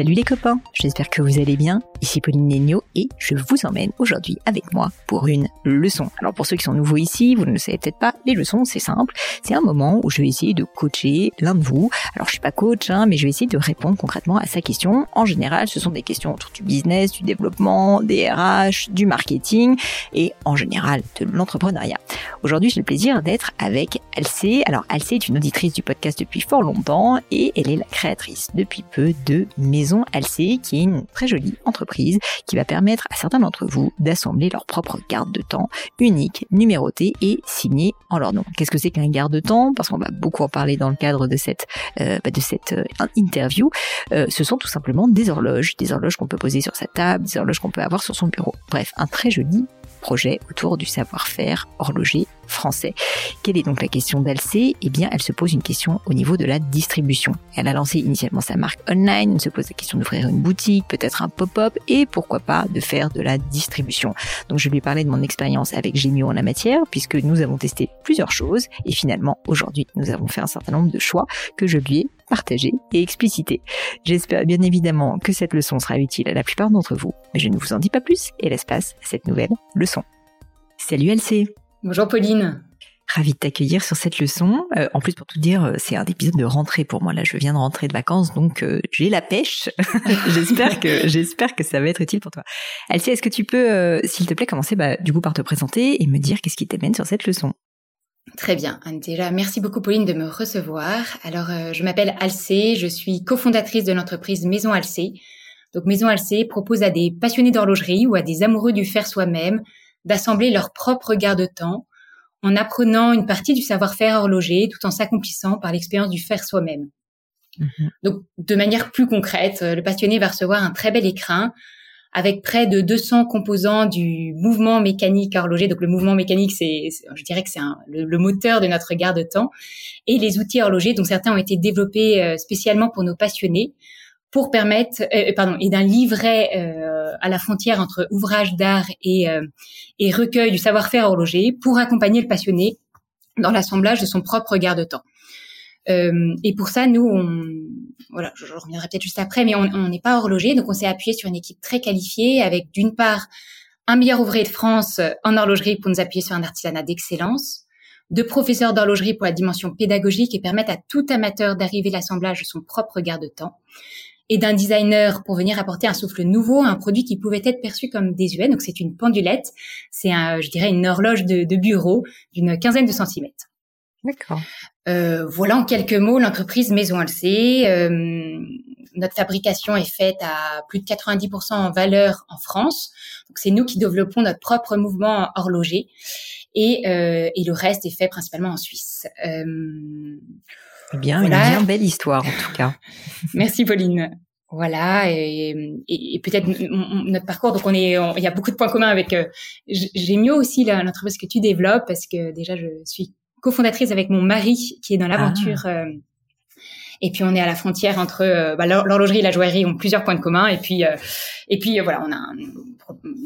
Salut les copains, j'espère que vous allez bien. Ici Pauline Negno et je vous emmène aujourd'hui avec moi pour une leçon. Alors pour ceux qui sont nouveaux ici, vous ne le savez peut-être pas, les leçons c'est simple, c'est un moment où je vais essayer de coacher l'un de vous. Alors je suis pas coach, hein, mais je vais essayer de répondre concrètement à sa question. En général, ce sont des questions autour du business, du développement, des RH, du marketing et en général de l'entrepreneuriat. Aujourd'hui, j'ai le plaisir d'être avec Alcé. Alors Alcé est une auditrice du podcast depuis fort longtemps et elle est la créatrice depuis peu de Maison Alcé, qui est une très jolie entreprise qui va permettre à certains d'entre vous d'assembler leur propre garde de temps unique, numérotée et signée en leur nom. Qu'est-ce que c'est qu'un garde de temps? Parce qu'on va beaucoup en parler dans le cadre de cette euh, bah, de cette euh, interview. Euh, ce sont tout simplement des horloges, des horloges qu'on peut poser sur sa table, des horloges qu'on peut avoir sur son bureau. Bref, un très joli projet autour du savoir-faire horloger français. Quelle est donc la question d'Alcé? Eh bien, elle se pose une question au niveau de la distribution. Elle a lancé initialement sa marque online, elle se pose la question d'ouvrir une boutique, peut-être un pop-up et pourquoi pas de faire de la distribution. Donc, je lui ai parlé de mon expérience avec Gémio en la matière puisque nous avons testé plusieurs choses et finalement, aujourd'hui, nous avons fait un certain nombre de choix que je lui ai partagé et explicité. J'espère bien évidemment que cette leçon sera utile à la plupart d'entre vous, mais je ne vous en dis pas plus et laisse place à cette nouvelle leçon. Salut LC Bonjour Pauline Ravi de t'accueillir sur cette leçon. Euh, en plus, pour tout dire, euh, c'est un épisode de rentrée pour moi. Là, je viens de rentrer de vacances, donc euh, j'ai la pêche. j'espère que j'espère que ça va être utile pour toi. Alcé, est-ce que tu peux, s'il te plaît, commencer bah, du coup par te présenter et me dire qu'est-ce qui t'amène sur cette leçon? Très bien. Déjà, merci beaucoup Pauline de me recevoir. Alors, je m'appelle Alcé, je suis cofondatrice de l'entreprise Maison Alcé. Donc, Maison Alcé propose à des passionnés d'horlogerie ou à des amoureux du faire soi-même d'assembler leur propre garde-temps en apprenant une partie du savoir-faire horloger tout en s'accomplissant par l'expérience du faire soi-même. Mhm. Donc, de manière plus concrète, le passionné va recevoir un très bel écrin avec près de 200 composants du mouvement mécanique horloger. Donc, le mouvement mécanique, c'est, je dirais que c'est le, moteur de notre garde-temps. Et les outils horlogers, dont certains ont été développés euh, spécialement pour nos passionnés, pour permettre, euh, euh, pardon, et d'un livret euh, à la frontière entre ouvrage d'art et, et recueil du savoir-faire horloger pour accompagner le passionné dans l'assemblage de son propre garde-temps. et pour ça, nous, voilà, je, reviendrai peut-être juste après, mais on n'est pas horloger, donc on s'est appuyé sur une équipe très qualifiée avec d'une part un meilleur ouvrier de France en horlogerie pour nous appuyer sur un artisanat d'excellence, deux professeurs d'horlogerie pour la dimension pédagogique et permettre à tout amateur d'arriver l'assemblage de son propre garde-temps, et d'un designer pour venir apporter un souffle nouveau à un produit qui pouvait être perçu comme désuet. Donc c'est une pendulette, c'est un, je dirais une horloge de, de bureau d'une quinzaine de centimètres. D'accord. Euh, voilà en quelques mots l'entreprise Maison Alcé. Euh, notre fabrication est faite à plus de 90% en valeur en France. Donc c'est nous qui développons notre propre mouvement horloger et, euh, et le reste est fait principalement en Suisse. Euh, eh bien, une bien belle histoire en tout cas. Merci Pauline. Voilà, et, et, peut-être notre parcours. Donc, on est, il y a beaucoup de points communs avec. Euh, mieux aussi l'entreprise que tu développes parce que déjà, je suis cofondatrice avec mon mari qui est dans l'aventure. Ah. Euh, et puis on est à la frontière entre euh, bah, l'horlogerie et la joaillerie ont plusieurs points de commun. Et puis euh, et puis voilà, on a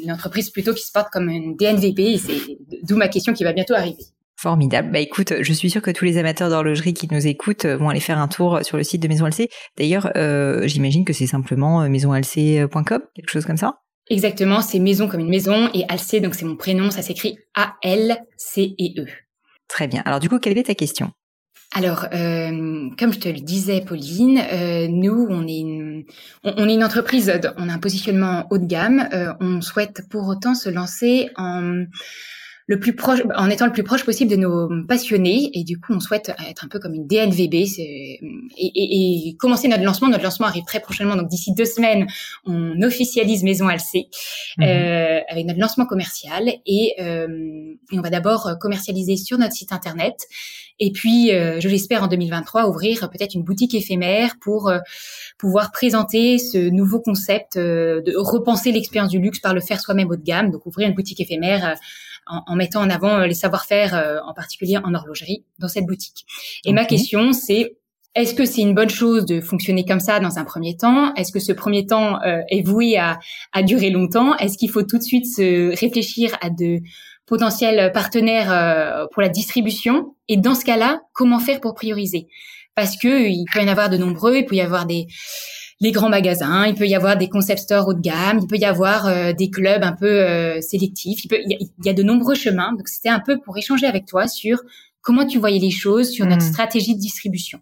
une entreprise plutôt qui se porte comme une DNVP. Et c'est d'où ma question qui va bientôt arriver. Formidable. Bah écoute, je suis sûre que tous les amateurs d'horlogerie qui nous écoutent vont aller faire un tour sur le site de Maison LC. D'ailleurs, euh, j'imagine que c'est simplement maisonlc.com, quelque chose comme ça? Exactement, c'est maison comme une maison et Alcé, donc c'est mon prénom, ça s'écrit A-L-C-E-E. Très bien. Alors du coup, quelle est ta question? Alors, euh, comme je te le disais, Pauline, euh, nous, on est, une, on, est une entreprise, on a un positionnement haut de gamme. Euh, on souhaite pour autant se lancer en le plus proche, en étant le plus proche possible de nos passionnés. Et du coup, on souhaite être un peu comme une DNVB et, et, et commencer notre lancement. Notre lancement arrive très prochainement, donc d'ici deux semaines, on officialise Maison Alcé mhm. euh, avec notre lancement commercial. Et, euh, et on va d'abord commercialiser sur notre site internet. Et puis, euh, je l'espère en 2023 ouvrir peut-être une boutique éphémère pour euh, pouvoir présenter ce nouveau concept euh, de repenser l'expérience du luxe par le faire soi-même haut de gamme. Donc, ouvrir une boutique éphémère en, mettant en avant les savoir-faire, en particulier en horlogerie, dans cette boutique. Et ma question, c'est est-ce que c'est une bonne chose de fonctionner comme ça dans un premier temps? Est-ce que ce premier temps est voué à, à durer longtemps? Est-ce qu'il faut tout de suite se réfléchir à de potentiels partenaires euh, pour la distribution? Et dans ce cas-là, comment faire pour prioriser? Parce que il peut y en avoir de nombreux, il peut y avoir des les grands magasins, il peut y avoir des concept stores haut de gamme, il peut y avoir euh, des clubs un peu euh, sélectifs, il, peut, il, y a, de nombreux chemins. Donc c'était un peu pour échanger avec toi sur comment tu voyais les choses, sur notre hmm. stratégie de distribution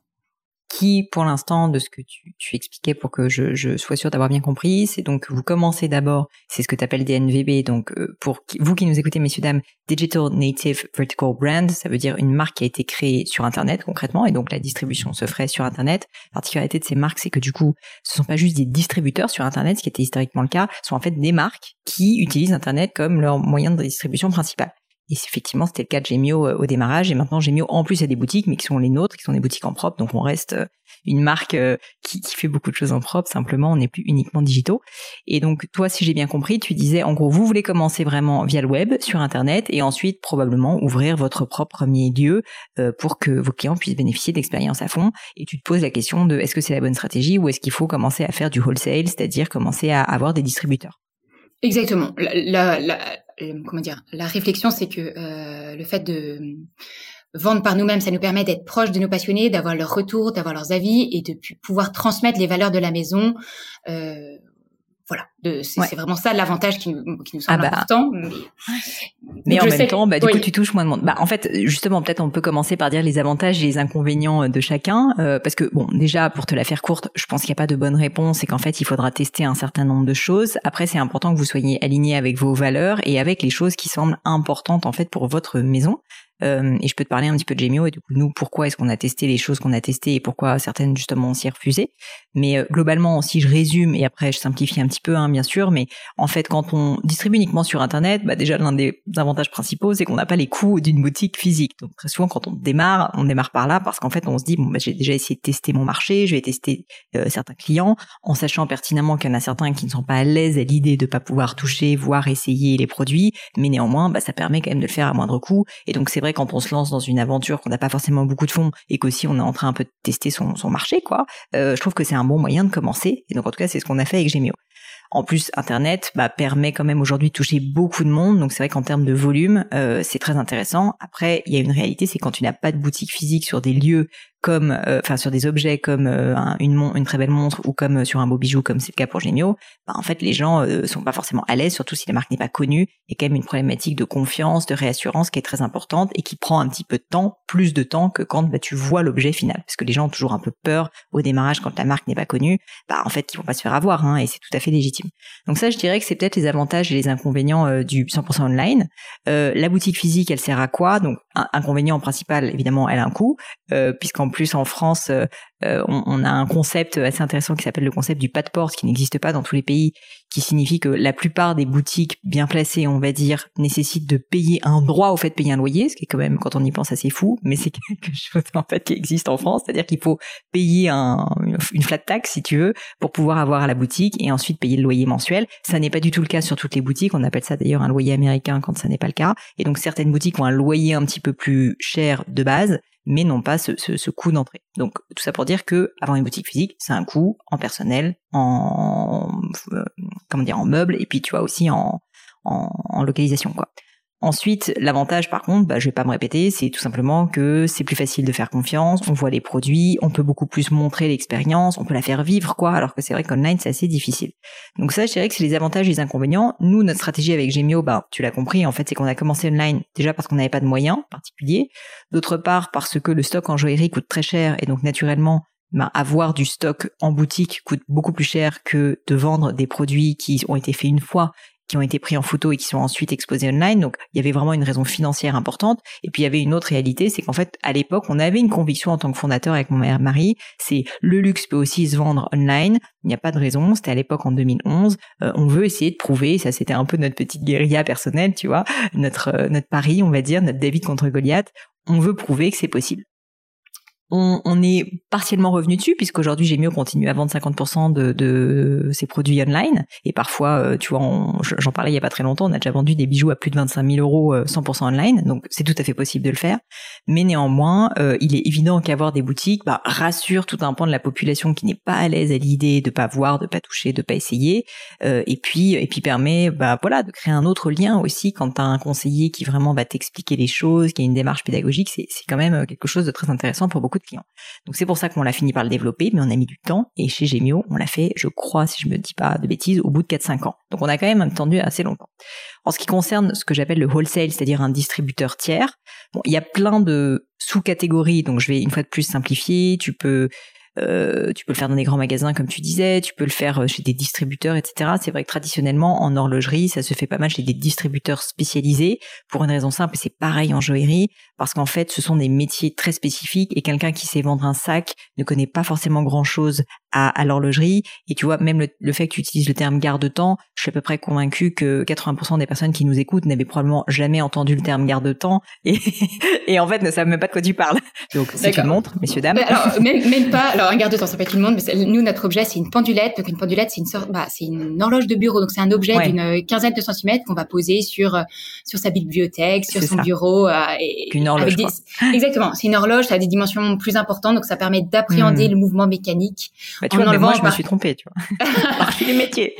qui, pour l'instant, de ce que tu, expliquais pour que je, sois sûr d'avoir bien compris, c'est donc vous commencez d'abord, c'est ce que tu appelles DNVB, donc euh, pour vous qui nous écoutez, messieurs, dames, Digital Native Vertical Brand, ça veut dire une marque qui a été créée sur Internet concrètement, et donc la distribution se ferait sur Internet. La particularité de ces marques, c'est que du coup, ce sont pas juste des distributeurs sur Internet, ce qui était historiquement le cas, ce sont en fait des marques qui utilisent Internet comme leur moyen de distribution principal. Et effectivement, c'était le cas de Gemio euh, au démarrage. Et maintenant, Gemio, en plus, a des boutiques, mais qui sont les nôtres, qui sont des boutiques en propre. Donc, on reste euh, une marque euh, qui, fait beaucoup de choses en propre. Simplement, on n'est plus uniquement digitaux. Et donc, toi, si j'ai bien compris, tu disais, en gros, vous voulez commencer vraiment via le web, sur Internet, et ensuite, probablement, ouvrir votre propre premier lieu pour que vos clients puissent bénéficier d'expériences à fond. Et tu te poses la question de est-ce que c'est la bonne stratégie ou est-ce qu'il faut commencer à faire du wholesale, c'est-à-dire commencer à avoir des distributeurs? Exactement. Euh, comment dire, la réflexion, c'est que euh, le fait de vendre par nous-mêmes, ça nous permet d'être proche de nos passionnés, d'avoir leur retour, d'avoir leurs avis et de pouvoir transmettre les valeurs de la maison. Euh, voilà, c'est vraiment ça l'avantage qui, qui, nous semble ah bah. important. Mais, en même temps, bah, du coup, tu touches moins de monde. Bah, en fait, justement, peut-être on peut commencer par dire les avantages et les inconvénients de chacun, euh, parce que bon, déjà pour te la faire courte, je pense qu'il n'y a pas de bonne réponse et qu'en fait, il faudra tester un certain nombre de choses. Après, c'est important que vous soyez aligné avec vos valeurs et avec les choses qui semblent importantes en fait pour votre maison. Euh, et je peux te parler un petit peu de Gemio et du coup nous pourquoi est-ce qu'on a testé les choses qu'on a testées et pourquoi certaines justement on s'y refusé. Mais euh, globalement, si je résume et après je simplifie un petit peu, hein, bien sûr, mais en fait quand on distribue uniquement sur internet, bah déjà l'un des avantages principaux c'est qu'on n'a pas les coûts d'une boutique physique. Donc très souvent quand on démarre, on démarre par là parce qu'en fait on se dit bon bah, j'ai déjà essayé de tester mon marché, je vais tester euh, certains clients en sachant pertinemment qu'il y en a certains qui ne sont pas à l'aise à l'idée de pas pouvoir toucher, voir, essayer les produits, mais néanmoins bah, ça permet quand même de le faire à moindre coût. Et donc c'est vrai quand on se lance dans une aventure qu'on n'a pas forcément beaucoup de fonds et qu'aussi on est en train un peu de tester son, marché, quoi. Euh, je trouve que c'est un bon moyen de commencer. Et donc en tout cas, c'est ce qu'on a fait avec Gemio. En plus, Internet bah, permet quand même aujourd'hui de toucher beaucoup de monde, donc c'est vrai qu'en termes de volume, euh, c'est très intéressant. Après, il y a une réalité, c'est quand tu n'as pas de boutique physique sur des lieux comme, euh, enfin sur des objets comme euh, une, une très belle montre ou comme sur un beau bijou, comme c'est le cas pour Gemio, bah, en fait les gens sont pas forcément à l'aise, surtout si la marque n'est pas connue. Il y a quand même une problématique de confiance, de réassurance qui est très importante et qui prend un petit peu de temps, plus de temps que quand bah, tu vois l'objet final, parce que les gens ont toujours un peu peur au démarrage quand la marque n'est pas connue. Bah en fait ils vont pas se faire avoir, hein, et c'est tout à fait légitime. Donc ça, je dirais que c'est peut-être les avantages et les inconvénients euh, du 100% online. Euh, la boutique physique, elle sert à quoi? Donc, un inconvénient principal, évidemment, elle a un coût, euh, puisqu'en plus en France, euh, on, a un concept assez intéressant qui s'appelle le concept du pas de porte, qui n'existe pas dans tous les pays, qui signifie que la plupart des boutiques bien placées, on va dire, nécessitent de payer un droit au fait de payer un loyer, ce qui est quand même, quand on y pense, assez fou, mais c'est quelque chose en fait qui existe en France, c'est-à-dire qu'il faut payer un, une flat tax, si tu veux, pour pouvoir avoir à la boutique et ensuite payer le loyer mensuel. Ça n'est pas du tout le cas sur toutes les boutiques. On appelle ça d'ailleurs un loyer américain quand ça n'est pas le cas. Et donc certaines boutiques ont un loyer un petit peu plus cher de base mais non pas ce, ce, coût d'entrée. Donc tout ça pour dire que avoir une boutique physique, c'est un coût en personnel, en euh, comment dire, en meubles, et puis tu vois aussi en, en, localisation quoi. Ensuite, l'avantage, par contre, bah, je vais pas me répéter, c'est tout simplement que c'est plus facile de faire confiance, on voit les produits, on peut beaucoup plus montrer l'expérience, on peut la faire vivre, quoi, alors que c'est vrai qu'online, c'est assez difficile. Donc ça, je dirais que c'est les avantages et les inconvénients. Nous, notre stratégie avec Gemio, bah, tu l'as compris, en fait, c'est qu'on a commencé online, déjà parce qu'on n'avait pas de moyens particuliers, d'autre part parce que le stock en joaillerie coûte très cher, et donc naturellement, bah, avoir du stock en boutique coûte beaucoup plus cher que de vendre des produits qui ont été faits une fois qui ont été pris en photo et qui sont ensuite exposés online. Donc il y avait vraiment une raison financière importante. Et puis il y avait une autre réalité, c'est qu'en fait à l'époque on avait une conviction en tant que fondateur avec mon mari, c'est le luxe peut aussi se vendre online. Il n'y a pas de raison. C'était à l'époque en 2011. Euh, on veut essayer de prouver. Ça c'était un peu notre petite guérilla personnelle, tu vois, notre euh, notre pari, on va dire, notre David contre Goliath. On veut prouver que c'est possible on, est partiellement revenu dessus puisqu'aujourd'hui j'ai mieux continuer à vendre 50% de, de ses produits online. Et parfois euh, tu vois j'en parlais il y a pas très longtemps on a déjà vendu des bijoux à plus de 25 000 euros 100% euh, online. Donc c'est tout à fait possible de le faire. Mais néanmoins euh, il est évident qu'avoir des boutiques bah, rassure tout un pan de la population qui n'est pas à l'aise à l'idée de pas voir de pas toucher de pas essayer. Et puis et puis permet bah voilà de créer un autre lien aussi quand as un conseiller qui vraiment va t'expliquer les choses qui a une démarche pédagogique. C'est c'est quand même quelque chose de très intéressant pour beaucoup Donc c'est pour ça qu'on l'a fini par le développer, mais on a mis du temps. Et chez Gemio, on l'a fait, je crois, si je me dis pas de bêtises, au bout de 4-5 ans. Donc on a quand même attendu assez longtemps. En ce qui concerne ce que j'appelle le wholesale, c'est-à-dire un distributeur tiers, il y a plein de sous-catégories, donc je vais une fois de plus simplifier. Tu peux euh, tu peux le faire dans des grands magasins, comme tu disais. Tu peux le faire euh, chez des distributeurs, etc. C'est vrai que traditionnellement, en horlogerie, ça se fait pas mal chez des distributeurs spécialisés. Pour une raison simple, c'est pareil en joaillerie, parce qu'en fait, ce sont des métiers très spécifiques et quelqu'un qui sait vendre un sac ne connaît pas forcément grand-chose à, à l'horlogerie. Et tu vois, même le, fait que tu utilises le terme garde-temps, je suis à peu près convaincu que 80% des personnes qui nous écoutent n'avaient probablement jamais entendu le terme garde-temps et, et en fait ne savent même pas de quoi tu parles. Donc c'est une montre, messieurs dames. Alors même, même pas. Alors un garde-temps, ça peut être une montre, mais nous notre objet c'est une pendulette. Donc une pendulette c'est une sorte, bah, c'est une horloge de bureau. Donc c'est un objet d'une quinzaine de centimètres qu'on va poser sur sur sa bibliothèque, sur son bureau. Euh, et, une horloge. Exactement. C'est une horloge, ça a des dimensions plus importantes, donc ça permet d'appréhender hmm. le mouvement mécanique. Bah, tu vois, moi, je me suis trompée, tu vois. les métiers.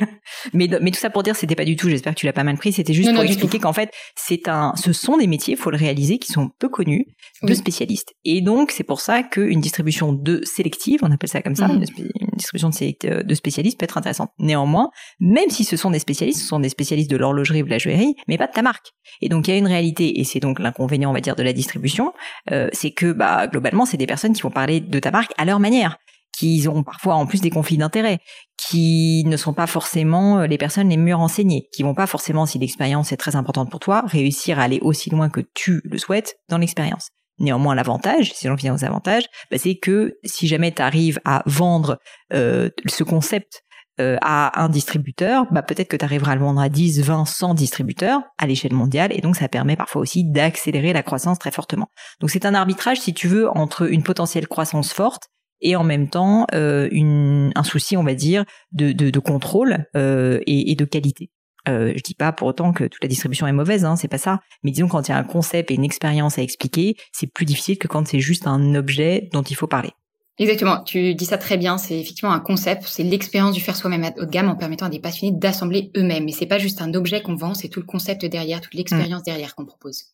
Mais, mais tout ça pour dire, c'était pas du tout, j'espère que tu l'as pas mal pris, c'était juste pour expliquer qu'en fait, c'est un, ce sont des métiers, faut le réaliser, qui sont peu connus, de spécialistes. Et donc, c'est pour ça qu'une distribution de sélective, on appelle ça comme ça, mhm. une, distribution de, de spécialistes peut être intéressante. Néanmoins, même si ce sont des spécialistes, ce sont des spécialistes de l'horlogerie ou de la joaillerie, mais pas de ta marque. Et donc, il y a une réalité, et c'est donc l'inconvénient, on va dire, de la distribution, euh, c'est que, bah, globalement, c'est des personnes qui vont parler de ta marque à leur manière qui ont parfois en plus des conflits d'intérêts, qui ne sont pas forcément euh, les personnes les mieux renseignées, qui vont pas forcément, si l'expérience est très importante pour toi, réussir à aller aussi loin que tu le souhaites dans l'expérience. Néanmoins, l'avantage, si j'en viens aux avantages, bah, c'est que si jamais tu arrives à vendre euh, ce concept euh, à un distributeur, bah peut-être que tu arriveras à le vendre à 10, 20, 100 distributeurs à l'échelle mondiale et donc ça permet parfois aussi d'accélérer la croissance très fortement. Donc c'est un arbitrage si tu veux entre une potentielle croissance forte et en même temps euh, une, un souci, on va dire, de, de, de contrôle euh, et, et, de qualité. Euh, je dis pas pour autant que toute la distribution est mauvaise, hein, c'est pas ça. Mais disons quand il y a un concept et une expérience à expliquer, c'est plus difficile que quand c'est juste un objet dont il faut parler. Exactement, tu dis ça très bien. C'est effectivement un concept, c'est l'expérience du faire soi-même haut de gamme en permettant à des passionnés d'assembler eux-mêmes. Et c'est pas juste un objet qu'on vend, c'est tout le concept derrière, toute l'expérience mmh. derrière qu'on propose.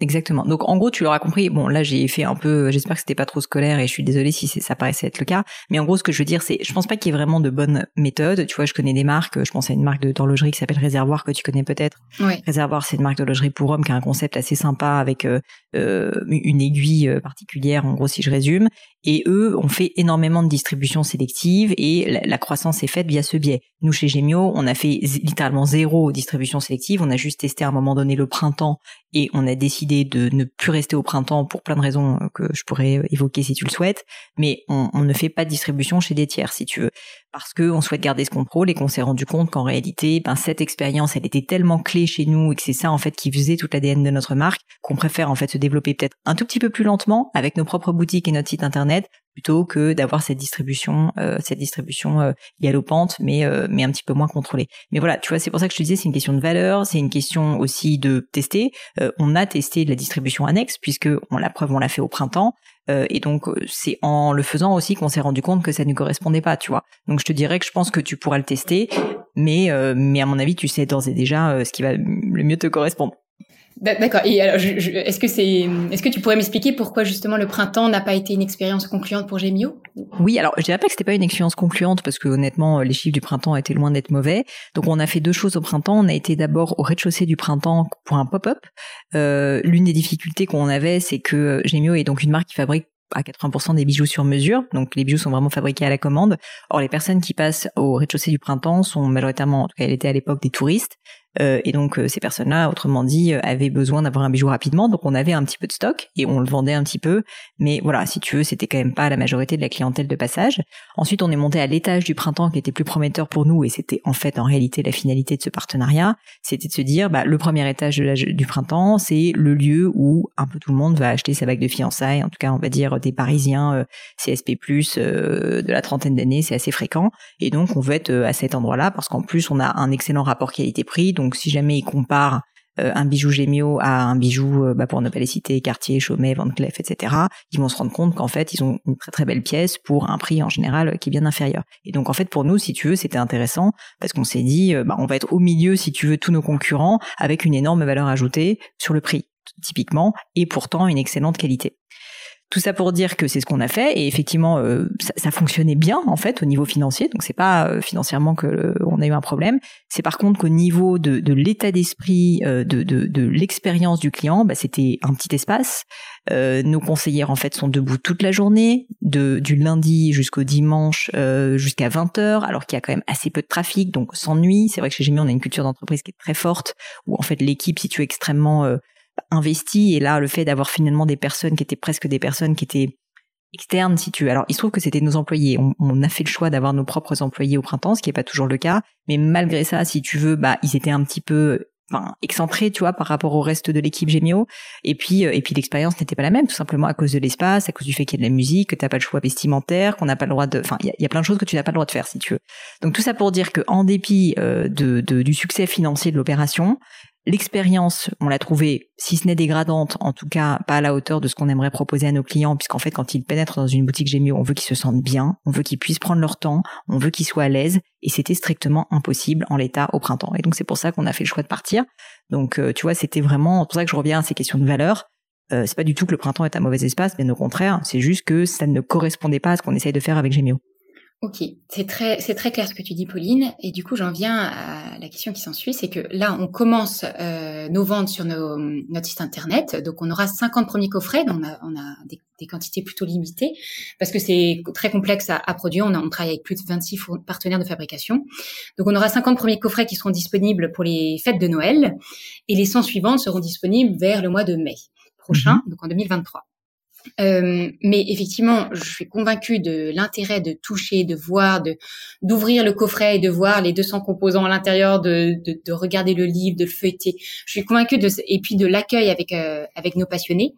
Exactement. Donc en gros, tu l'auras compris. Bon, là j'ai fait un peu. J'espère que c'était pas trop scolaire et je suis désolée si ça paraissait être le cas. Mais en gros, ce que je veux dire, c'est, je pense pas qu'il y ait vraiment de bonnes méthodes. Tu vois, je connais des marques. Je pense à une marque d'horlogerie qui s'appelle Réservoir que tu connais peut-être. Oui. Réservoir, c'est une marque d'horlogerie pour hommes qui a un concept assez sympa avec euh, euh une aiguille euh, particulière. En gros, si je résume. Et eux ont fait énormément de distribution sélective et la, croissance est faite via ce biais. Nous, chez Gemio, on a fait littéralement zéro distribution sélective. On a juste testé à un moment donné le printemps et on a décidé de ne plus rester au printemps pour plein de raisons euh, que je pourrais euh, évoquer si tu le souhaites. Mais on, on ne fait pas de distribution chez des tiers, si tu veux parce qu'on souhaite garder ce contrôle et qu'on s'est rendu compte qu'en réalité, ben, cette expérience, elle était tellement clé chez nous et que c'est ça en fait qui faisait toute l'ADN de notre marque qu'on préfère en fait se développer peut-être un tout petit peu plus lentement avec nos propres boutiques et notre site internet plutôt que d'avoir cette distribution, euh, cette distribution euh, galopante, mais euh, mais un petit peu moins contrôlée. Mais voilà, tu vois, c'est pour ça que je te disais, c'est une question de valeur, c'est une question aussi de tester. Euh, on a testé la distribution annexe puisque on la preuve, on l'a fait au printemps. Euh, et donc euh, c'est en le faisant aussi qu'on s'est rendu compte que ça ne correspondait pas, tu vois. Donc je te dirais que je pense que tu pourras le tester, mais mais à mon avis tu sais d'ores et déjà ce qui va le mieux te correspondre. D'accord. Et alors, est-ce que c'est, est-ce que tu pourrais m'expliquer pourquoi justement le printemps n'a pas été une expérience concluante pour Gemio? Oui, alors je dirais pas que c'était pas une expérience concluante parce que honnêtement les chiffres du printemps étaient loin d'être mauvais. Donc on a fait deux choses au printemps. On a été d'abord au rez-de-chaussée du printemps pour un pop-up. Euh, L'une des difficultés qu'on avait, c'est que Gemio est donc une marque qui fabrique à 80% des bijoux sur mesure, donc les bijoux sont vraiment fabriqués à la commande. Or les personnes qui passent au rez-de-chaussée du printemps sont majoritairement, en tout cas elle était à l'époque des touristes, euh, et donc euh, ces personnes-là, autrement dit, euh, avaient besoin d'avoir un bijou rapidement. Donc on avait un petit peu de stock et on le vendait un petit peu. Mais voilà, si tu veux, c'était quand même pas la majorité de la clientèle de passage. Ensuite, on est monté à l'étage du printemps qui était plus prometteur pour nous et c'était en fait en réalité la finalité de ce partenariat. C'était de se dire, bah, le premier étage du printemps, c'est le lieu où un peu tout le monde va acheter sa bague de fiançailles. En tout cas, on va dire des Parisiens CSP+, de la trentaine d'années, c'est assez fréquent. Et donc on veut être à cet endroit-là parce qu'en plus on a un excellent rapport qualité-prix. Si jamais ils comparent euh, un bijou Gémio à un bijou, euh, bah, pour ne pas les citer, Cartier, Chaumet, Van Cleef, etc., ils vont se rendre compte qu'en fait, ils ont une très très belle pièce pour un prix en général qui est bien inférieur. Et donc en fait, pour nous, si tu veux, c'était intéressant parce qu'on s'est dit, euh, bah, on va être au milieu, si tu veux, tous nos concurrents avec une énorme valeur ajoutée sur le prix, typiquement, et pourtant une excellente qualité. Tout ça pour dire que c'est ce qu'on a fait et effectivement euh, ça, fonctionnait bien en fait au niveau financier. Donc c'est pas euh, financièrement que euh, on a eu un problème. C'est par contre qu'au niveau de, de l'état d'esprit, de, de, de l'expérience du client, bah, c'était un petit espace. nos conseillères en fait sont debout toute la journée, de, du lundi jusqu'au dimanche jusqu'à 20h, alors qu'il y a quand même assez peu de trafic, donc sans nuit. C'est vrai que chez Gémy on a une culture d'entreprise qui est très forte, où en fait l'équipe située extrêmement investi et là le fait d'avoir finalement des personnes qui étaient presque des personnes qui étaient externes si tu veux. Alors il se trouve que c'était nos employés. On, a fait le choix d'avoir nos propres employés au printemps, ce qui est pas toujours le cas. Mais malgré ça, si tu veux, bah ils étaient un petit peu enfin excentrés, tu vois, par rapport au reste de l'équipe Gémio. Et puis, euh, et puis l'expérience n'était pas la même, tout simplement à cause de l'espace, à cause du fait qu'il y a de la musique, que t'as pas le choix vestimentaire, qu'on n'a pas le droit de, enfin, il y, a plein de choses que tu n'as pas le droit de faire, si tu veux. Donc tout ça pour dire que, en dépit euh, de, du succès financier de l'opération, L'expérience, on l'a trouvée, si ce n'est dégradante, en tout cas pas à la hauteur de ce qu'on aimerait proposer à nos clients, puisqu'en fait quand ils pénètrent dans une boutique Gémio, on veut qu'ils se sentent bien, on veut qu'ils puissent prendre leur temps, on veut qu'ils soient à l'aise, et c'était strictement impossible en l'état au printemps. Et donc c'est pour ça qu'on a fait le choix de partir. Donc euh, tu vois, c'était vraiment pour ça que je reviens à ces questions de valeur. Euh, c'est pas du tout que le printemps est un mauvais espace, bien au contraire, c'est juste que ça ne correspondait pas à ce qu'on essaye de faire avec Gémio. Ok, c'est très, c'est très clair ce que tu dis, Pauline. Et du coup, j'en viens à la question qui s'ensuit, c'est que là, on commence euh, nos ventes sur nos, notre site internet. Donc, on aura 50 premiers coffrets. Donc on a, on a des, quantités plutôt limitées parce que c'est très complexe à, produire. On, a, on travaille avec plus de 26 partenaires de fabrication. Donc, on aura 50 premiers coffrets qui seront disponibles pour les fêtes de Noël et les 100 suivantes seront disponibles vers le mois de mai prochain, mhm. donc en 2023. Euh, mais effectivement, je suis convaincue de l'intérêt de toucher, de voir, de d'ouvrir le coffret et de voir les 200 composants à l'intérieur, de, de, de, regarder le livre, de le feuilleter. Je suis convaincue de et puis de l'accueil avec euh, avec nos passionnés.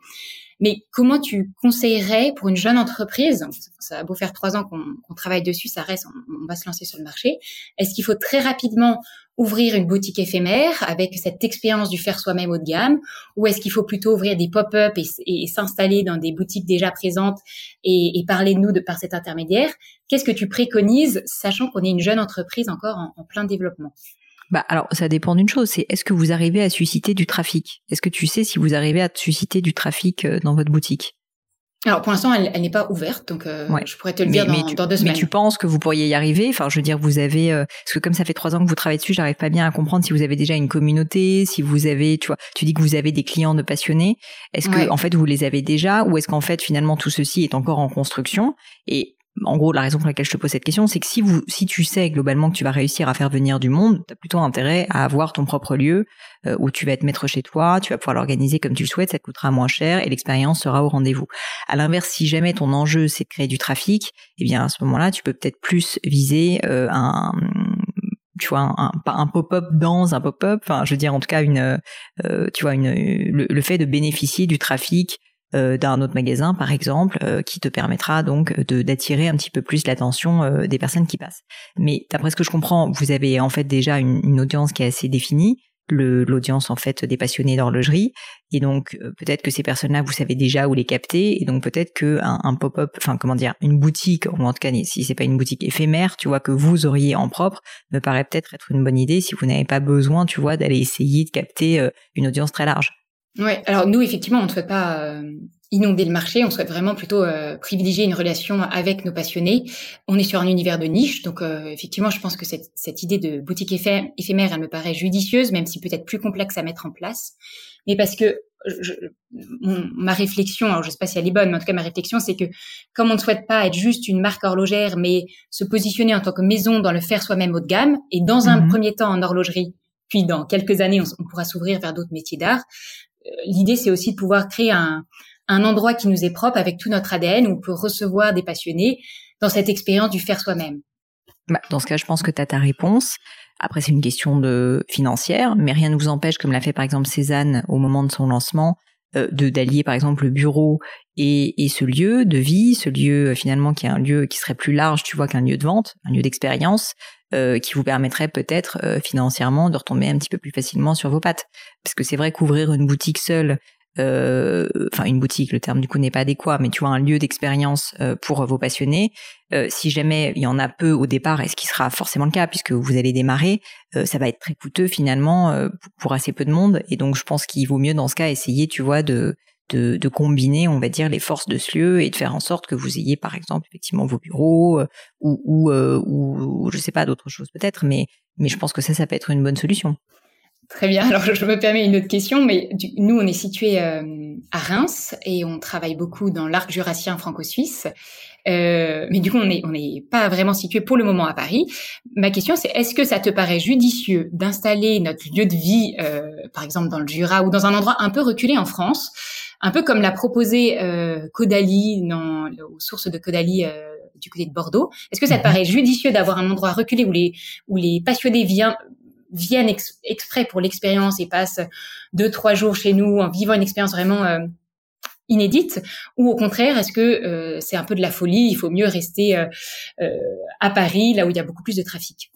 Mais comment tu conseillerais pour une jeune entreprise, ça a beau faire trois ans qu'on travaille dessus, ça reste, on, va se lancer sur le marché. Est-ce qu'il faut très rapidement ouvrir une boutique éphémère avec cette expérience du faire soi-même haut de gamme, ou est-ce qu'il faut plutôt ouvrir des pop-up et, s'installer dans des boutiques déjà présentes et, parler de nous par cet intermédiaire? Qu'est-ce que tu préconises, sachant qu'on est une jeune entreprise encore en plein développement? Bah alors ça dépend d'une chose, c'est est-ce que vous arrivez à susciter du trafic? Est-ce que tu sais si vous arrivez à susciter du trafic euh, dans votre boutique? Alors pour l'instant, elle, n'est pas ouverte, donc euh, je pourrais te le dire dans, deux semaines. Mais tu penses que vous pourriez y arriver? Enfin, je veux dire, vous avez euh, parce que comme ça fait trois ans que vous travaillez dessus, j'arrive pas bien à comprendre si vous avez déjà une communauté, si vous avez, tu vois, tu dis que vous avez des clients de passionnés. Est-ce que en fait vous les avez déjà, ou est-ce qu'en fait finalement tout ceci est encore en construction? Et en gros, la raison pour laquelle je te pose cette question, c'est que si vous, si tu sais globalement que tu vas réussir à faire venir du monde, tu as plutôt intérêt à avoir ton propre lieu euh, où tu vas être maître chez toi, tu vas pouvoir l'organiser comme tu le souhaites, ça te coûtera moins cher et l'expérience sera au rendez-vous. À l'inverse, si jamais ton enjeu c'est de créer du trafic, eh bien à ce moment-là, tu peux peut-être plus viser euh, un tu vois un, pop-up dans un pop-up enfin je veux dire en tout cas une euh, tu vois une le, fait de bénéficier du trafic d'un autre magasin, par exemple, euh, qui te permettra donc de d'attirer un petit peu plus l'attention euh, des personnes qui passent. Mais d'après ce que je comprends, vous avez en fait déjà une, audience qui est assez définie, l'audience en fait des passionnés d'horlogerie, et donc peut-être que ces personnes-là, vous savez déjà où les capter, et donc peut-être que un, pop-up, enfin comment dire, une boutique, ou en tout cas si c'est pas une boutique éphémère, tu vois que vous auriez en propre, me paraît peut-être être une bonne idée si vous n'avez pas besoin, tu vois, d'aller essayer de capter une audience très large. Ouais, alors nous effectivement, on ne souhaite pas euh, inonder le marché, on souhaite vraiment plutôt euh, privilégier une relation avec nos passionnés. On est sur un univers de niche, donc euh, effectivement, je pense que cette, cette idée de boutique éphémère, elle me paraît judicieuse, même si peut-être plus complexe à mettre en place. Mais parce que je, ma réflexion, alors je sais pas si elle est bonne, mais en tout cas ma réflexion, c'est que comme on ne souhaite pas être juste une marque horlogère, mais se positionner en tant que maison dans le faire soi-même haut de gamme, et dans un mhm. premier temps en horlogerie, puis dans quelques années on, pourra s'ouvrir vers d'autres métiers d'art. Euh, l'idée, c'est aussi de pouvoir créer un, endroit qui nous est propre avec tout notre ADN où on peut recevoir des passionnés dans cette expérience du faire soi-même. Bah, dans ce cas, je pense que tu as ta réponse. Après, c'est une question de financière, mais rien ne vous empêche, comme l'a fait par exemple Cézanne au moment de son lancement, euh, de d'allier par exemple le bureau et, et, ce lieu de vie, ce lieu finalement qui est un lieu qui serait plus large, tu vois, qu'un lieu de vente, un lieu d'expérience, euh, qui vous permettrait peut-être euh, financièrement de retomber un petit peu plus facilement sur vos pattes. Parce que c'est vrai qu'ouvrir une boutique seule euh, enfin une boutique, le terme du coup n'est pas adéquat, mais tu vois un lieu d'expérience euh, pour vos passionnés. Euh, si jamais il y en a peu au départ, et ce qui sera forcément le cas puisque vous allez démarrer, ça va être très coûteux finalement pour assez peu de monde. Et donc je pense qu'il vaut mieux dans ce cas essayer, tu vois, de de, de, combiner, on va dire, les forces de ce lieu et de faire en sorte que vous ayez, par exemple, effectivement vos bureaux ou, ou, ou, je sais pas d'autres choses peut-être, mais mais je pense que ça, ça peut être une bonne solution. Très bien. Alors, je me permets une autre question, mais nous, on est situé euh, à Reims et on travaille beaucoup dans l'arc jurassien franco-suisse. Euh, mais du coup, on n'est on est pas vraiment situé pour le moment à Paris. Ma question, c'est est-ce que ça te paraît judicieux d'installer notre lieu de vie, euh, par exemple dans le Jura ou dans un endroit un peu reculé en France, un peu comme l'a proposé euh, Caudalie, dans, aux sources de Caudalie euh, du côté de Bordeaux. Est-ce que ça te mhm. paraît judicieux d'avoir un endroit reculé où les où les passionnés viennent viennent exprès pour l'expérience et passent deux trois jours chez nous en vivant une expérience vraiment euh, inédite? Ou au contraire est-ce que euh, c'est un peu de la folie il faut mieux rester euh, à Paris là où il y a beaucoup plus de trafic?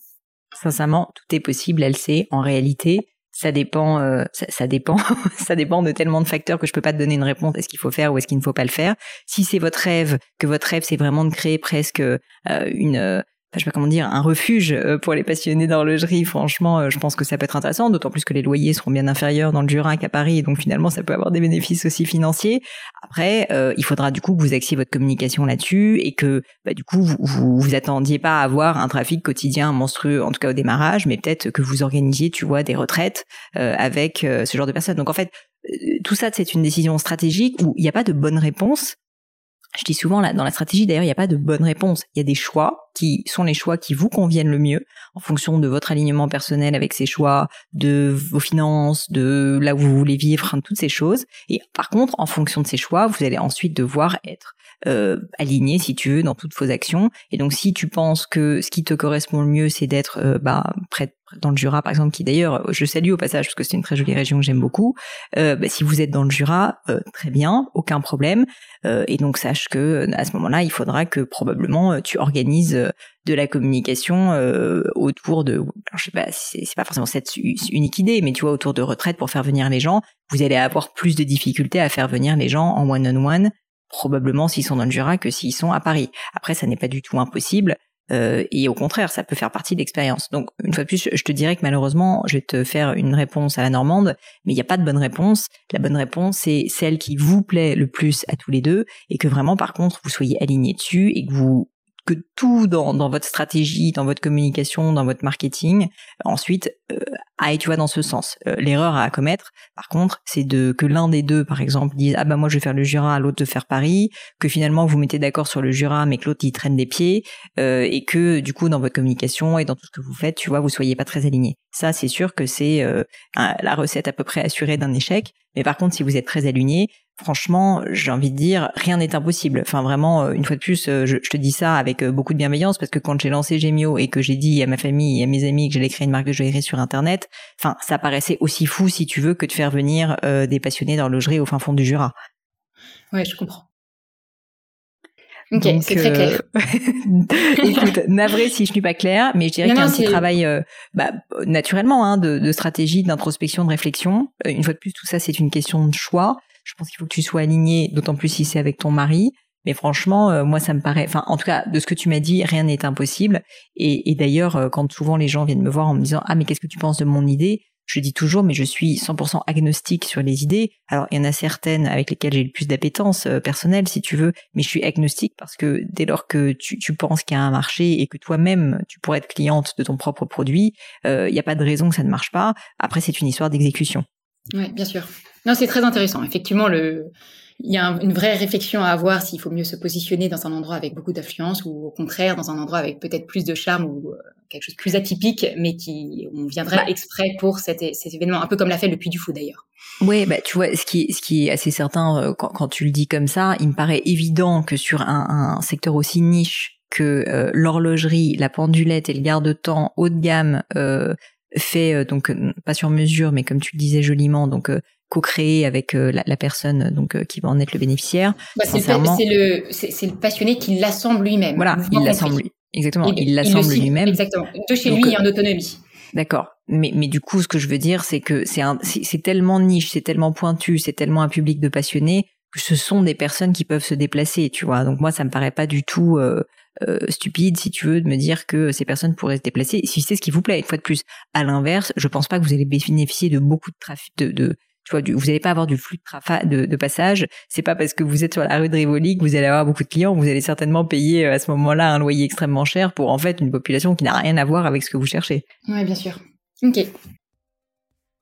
Sincèrement tout est possible elle sait en réalité ça dépend ça, dépend. Ça dépend de tellement de facteurs que je peux pas te donner une réponse est-ce qu'il faut faire ou est-ce qu'il ne faut pas le faire. Si c'est votre rêve que votre rêve c'est vraiment de créer presque une je sais pas comment dire, un refuge euh, pour les passionnés d'horlogerie. Franchement, euh, je pense que ça peut être intéressant, d'autant plus que les loyers seront bien inférieurs dans le Jura qu'à Paris, donc finalement, ça peut avoir des bénéfices aussi financiers. Après, euh, il faudra du coup que vous axiez votre communication là-dessus et que, bah, du coup, vous, vous, attendiez pas à avoir un trafic quotidien monstrueux, en tout cas au démarrage, mais peut-être que vous organisiez, tu vois, des retraites avec ce genre de personnes. Donc en fait, tout ça, c'est une décision stratégique où il n'y a pas de bonne réponse. Je dis souvent, là, dans la stratégie, d'ailleurs, il n'y a pas de bonne réponse. Il y a des choix qui sont les choix qui vous conviennent le mieux en fonction de votre alignement personnel avec ces choix, de vos finances, de là où vous voulez vivre, toutes ces choses. Et par contre, en fonction de ces choix, vous allez ensuite devoir être euh, aligné, si tu veux, dans toutes vos actions. Et donc, si tu penses que ce qui te correspond le mieux, c'est d'être euh, bah, dans le Jura, par exemple, qui d'ailleurs, je salue au passage parce que c'est une très jolie région que j'aime beaucoup. Euh, bah, si vous êtes dans le Jura, euh, très bien, aucun problème. Euh, et donc sache que à ce moment-là, il faudra que probablement tu organises de la communication autour de, je sais pas, c'est, pas forcément cette unique idée, mais tu vois, autour de retraite pour faire venir les gens, vous allez avoir plus de difficultés à faire venir les gens en one-on-one probablement s'ils sont dans le Jura que s'ils sont à Paris. Après, ça n'est pas du tout impossible. Euh, et au contraire, ça peut faire partie de l'expérience. Donc, une fois de plus, je te dirais que malheureusement, je vais te faire une réponse à la normande, mais il n'y a pas de bonne réponse. La bonne réponse, c'est celle qui vous plaît le plus à tous les deux, et que vraiment, par contre, vous soyez alignés dessus et que tout dans, dans votre stratégie, dans votre communication, dans votre marketing, ensuite euh, aille, tu vois, dans ce sens. Euh, l'erreur à commettre, par contre, c'est de que l'un des deux, par exemple, dise ah bah moi je vais faire le Jura, l'autre de faire Paris, que finalement vous mettez d'accord sur le Jura, mais que l'autre il traîne des pieds, euh, et que du coup dans votre communication et dans tout ce que vous faites, tu vois, vous soyez pas très aligné. Ça, c'est sûr que c'est euh, la recette à peu près assurée d'un échec. Mais par contre, si vous êtes très aligné, franchement, j'ai envie de dire, rien n'est impossible. Enfin, vraiment, euh, une fois de plus, euh, je, te dis ça avec euh, beaucoup de bienveillance parce que quand j'ai lancé Gemio et que j'ai dit à ma famille et à mes amis que j'allais créer une marque de joaillerie sur Internet, enfin, ça paraissait aussi fou, si tu veux, que de faire venir des passionnés d'horlogerie au fin fond du Jura. Ouais, je comprends. Ok, c'est très clair. écoute, navré si je suis pas claire, mais je dirais qu'il y a un petit travail bah, naturellement hein, de, de stratégie, d'introspection, de réflexion. Une fois de plus, tout ça, c'est une question de choix. Je pense qu'il faut que tu sois aligné, d'autant plus si c'est avec ton mari. Mais franchement, euh, moi, ça me paraît, enfin, en tout cas, de ce que tu m'as dit, rien n'est impossible. Et, d'ailleurs, euh, quand souvent les gens viennent me voir en me disant, ah, mais qu'est-ce que tu penses de mon idée? je dis toujours, mais je suis 100% agnostique sur les idées. Alors, il y en a certaines avec lesquelles j'ai le plus d'appétence euh, personnelle, si tu veux, mais je suis agnostique parce que dès lors que tu, tu penses qu'il y a un marché et que toi-même, tu pourrais être cliente de ton propre produit, il n'y a pas de raison que ça ne marche pas. Après, c'est une histoire d'exécution. Oui, bien sûr. Non, c'est très intéressant. Effectivement, le, il y a une vraie réflexion à avoir s'il faut mieux se positionner dans un endroit avec beaucoup d'affluence ou au contraire dans un endroit avec peut-être plus de charme ou euh, quelque chose de plus atypique, mais qui on viendrait bah. exprès pour cet, cet, événement, un peu comme l'a fait le Puy du Fou d'ailleurs. Oui, bah tu vois, ce qui, ce qui est assez certain euh, quand, quand, tu le dis comme ça, il me paraît évident que sur un, un secteur aussi niche que euh, l'horlogerie, la pendulette et le garde-temps haut de gamme euh, fait donc pas sur mesure, mais comme tu le disais joliment, donc co-créé avec euh, la, la, personne donc euh, qui va en être le bénéficiaire. Bah, c'est le, c'est le passionné qui l'assemble lui-même. Voilà, il l'assemble exactement, il l'assemble lui-même. Exactement. De chez lui en autonomie. D'accord. Mais, mais du coup, ce que je veux dire, c'est que c'est c'est tellement niche, c'est tellement pointu, c'est tellement un public de passionnés que ce sont des personnes qui peuvent se déplacer, tu vois. Donc moi, ça me paraît pas du tout euh, euh, stupide, si tu veux, de me dire que ces personnes pourraient se déplacer. Si c'est ce qui vous plaît, une fois de plus. À l'inverse, je pense pas que vous allez bénéficier de beaucoup de trafic, de, de tu vois, vous n'allez pas avoir du flux de, de, de passage. C'est pas parce que vous êtes sur la rue de Rivoli que vous allez avoir beaucoup de clients. Vous allez certainement payer euh, à ce moment-là un loyer extrêmement cher pour en fait une population qui n'a rien à voir avec ce que vous cherchez. Oui, bien sûr. Ok.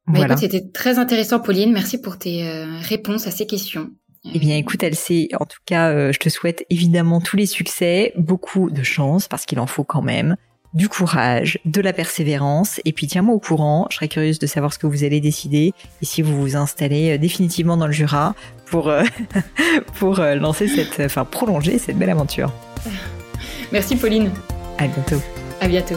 Bah, voilà. c'était très intéressant, Pauline. Merci pour tes euh, réponses à ces questions. Eh bien, écoute, Elsie, en tout cas, euh, je te souhaite évidemment tous les succès, beaucoup de chance, parce qu'il en faut quand même du courage, de la persévérance, et puis tiens-moi au courant, je serais curieuse de savoir ce que vous allez décider, et si vous vous installez euh, définitivement dans le Jura pour, euh, pour lancer cette, enfin prolonger cette belle aventure. Merci Pauline. À bientôt. À bientôt.